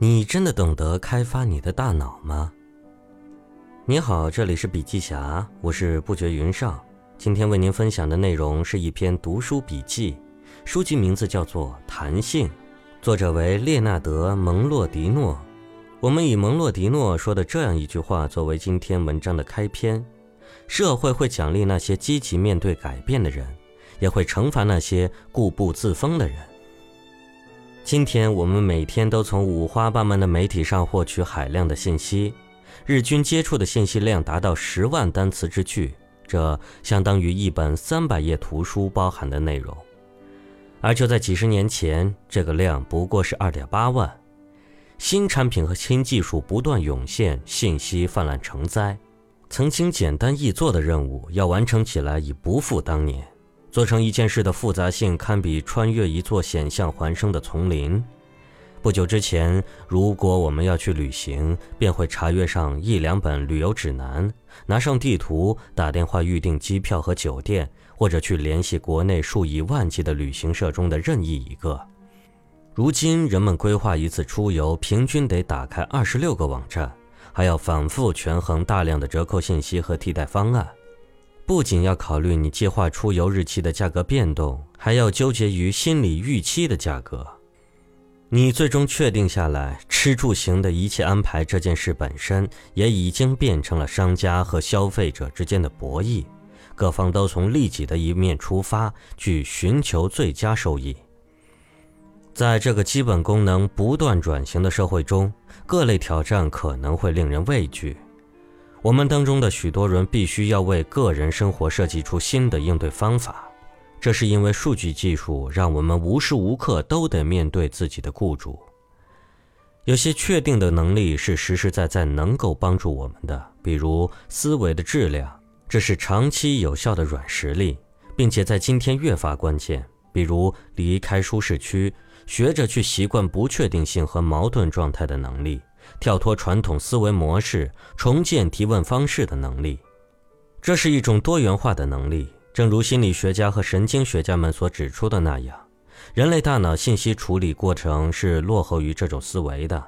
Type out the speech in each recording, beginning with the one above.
你真的懂得开发你的大脑吗？你好，这里是笔记侠，我是不觉云上。今天为您分享的内容是一篇读书笔记，书籍名字叫做《弹性》，作者为列纳德·蒙洛迪诺。我们以蒙洛迪诺说的这样一句话作为今天文章的开篇：社会会奖励那些积极面对改变的人，也会惩罚那些固步自封的人。今天我们每天都从五花八门的媒体上获取海量的信息，日均接触的信息量达到十万单词之巨，这相当于一本三百页图书包含的内容。而就在几十年前，这个量不过是二点八万。新产品和新技术不断涌现，信息泛滥成灾，曾经简单易做的任务要完成起来已不复当年。做成一件事的复杂性堪比穿越一座险象环生的丛林。不久之前，如果我们要去旅行，便会查阅上一两本旅游指南，拿上地图，打电话预订机票和酒店，或者去联系国内数以万计的旅行社中的任意一个。如今，人们规划一次出游，平均得打开二十六个网站，还要反复权衡大量的折扣信息和替代方案。不仅要考虑你计划出游日期的价格变动，还要纠结于心理预期的价格。你最终确定下来，吃住行的一切安排这件事本身，也已经变成了商家和消费者之间的博弈。各方都从利己的一面出发，去寻求最佳收益。在这个基本功能不断转型的社会中，各类挑战可能会令人畏惧。我们当中的许多人必须要为个人生活设计出新的应对方法，这是因为数据技术让我们无时无刻都得面对自己的雇主。有些确定的能力是实实在在能够帮助我们的，比如思维的质量，这是长期有效的软实力，并且在今天越发关键。比如离开舒适区，学着去习惯不确定性和矛盾状态的能力。跳脱传统思维模式，重建提问方式的能力，这是一种多元化的能力。正如心理学家和神经学家们所指出的那样，人类大脑信息处理过程是落后于这种思维的。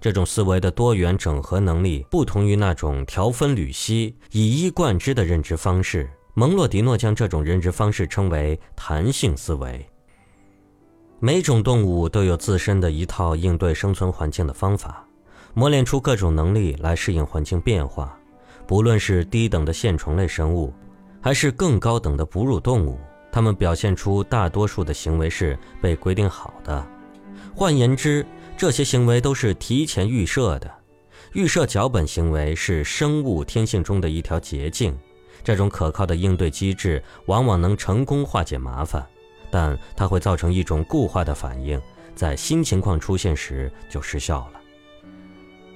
这种思维的多元整合能力不同于那种条分缕析、以一贯之的认知方式。蒙洛迪诺将这种认知方式称为弹性思维。每种动物都有自身的一套应对生存环境的方法。磨练出各种能力来适应环境变化，不论是低等的线虫类生物，还是更高等的哺乳动物，它们表现出大多数的行为是被规定好的。换言之，这些行为都是提前预设的。预设脚本行为是生物天性中的一条捷径。这种可靠的应对机制往往能成功化解麻烦，但它会造成一种固化的反应，在新情况出现时就失效了。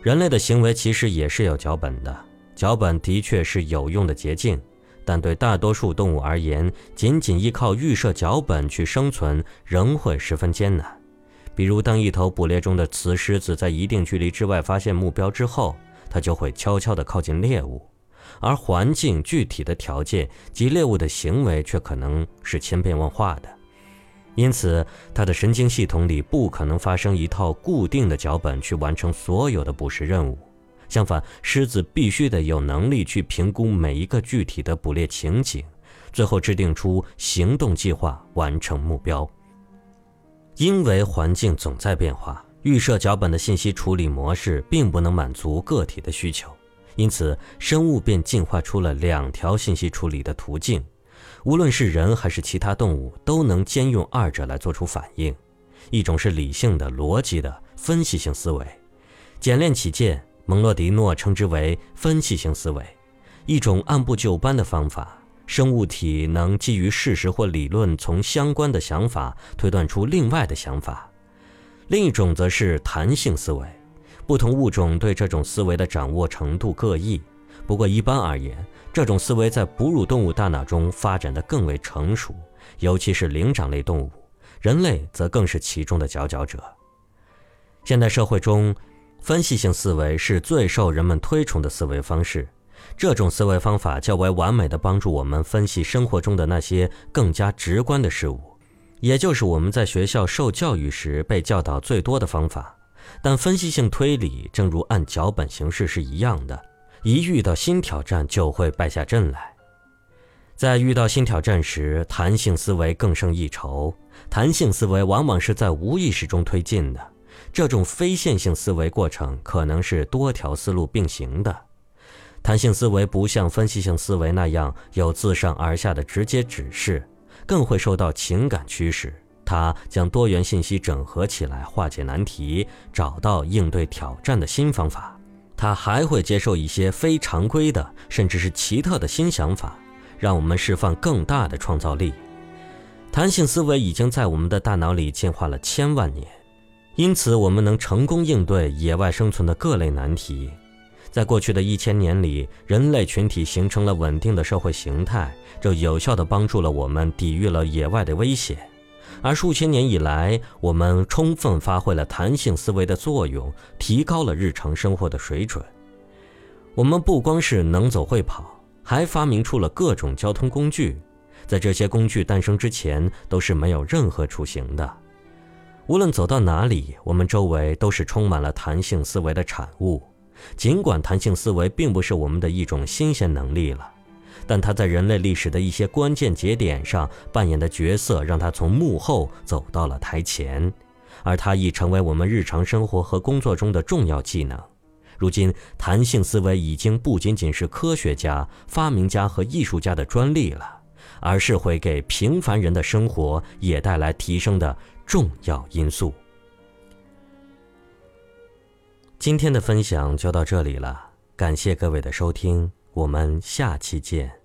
人类的行为其实也是有脚本的，脚本的确是有用的捷径，但对大多数动物而言，仅仅依靠预设脚本去生存仍会十分艰难。比如，当一头捕猎中的雌狮子在一定距离之外发现目标之后，它就会悄悄地靠近猎物，而环境具体的条件及猎物的行为却可能是千变万化的。因此，它的神经系统里不可能发生一套固定的脚本去完成所有的捕食任务。相反，狮子必须得有能力去评估每一个具体的捕猎情景，最后制定出行动计划，完成目标。因为环境总在变化，预设脚本的信息处理模式并不能满足个体的需求，因此，生物便进化出了两条信息处理的途径。无论是人还是其他动物，都能兼用二者来做出反应。一种是理性的、逻辑的分析性思维，简练起见，蒙洛迪诺称之为分析性思维，一种按部就班的方法。生物体能基于事实或理论，从相关的想法推断出另外的想法。另一种则是弹性思维，不同物种对这种思维的掌握程度各异。不过一般而言，这种思维在哺乳动物大脑中发展的更为成熟，尤其是灵长类动物，人类则更是其中的佼佼者。现代社会中，分析性思维是最受人们推崇的思维方式。这种思维方法较为完美的帮助我们分析生活中的那些更加直观的事物，也就是我们在学校受教育时被教导最多的方法。但分析性推理正如按脚本形式是一样的，一遇到新挑战就会败下阵来。在遇到新挑战时，弹性思维更胜一筹。弹性思维往往是在无意识中推进的，这种非线性思维过程可能是多条思路并行的。弹性思维不像分析性思维那样有自上而下的直接指示，更会受到情感驱使。它将多元信息整合起来，化解难题，找到应对挑战的新方法。它还会接受一些非常规的，甚至是奇特的新想法。让我们释放更大的创造力。弹性思维已经在我们的大脑里进化了千万年，因此我们能成功应对野外生存的各类难题。在过去的一千年里，人类群体形成了稳定的社会形态，这有效地帮助了我们抵御了野外的威胁。而数千年以来，我们充分发挥了弹性思维的作用，提高了日常生活的水准。我们不光是能走会跑。还发明出了各种交通工具，在这些工具诞生之前，都是没有任何出行的。无论走到哪里，我们周围都是充满了弹性思维的产物。尽管弹性思维并不是我们的一种新鲜能力了，但它在人类历史的一些关键节点上扮演的角色，让他从幕后走到了台前，而它已成为我们日常生活和工作中的重要技能。如今，弹性思维已经不仅仅是科学家、发明家和艺术家的专利了，而是会给平凡人的生活也带来提升的重要因素。今天的分享就到这里了，感谢各位的收听，我们下期见。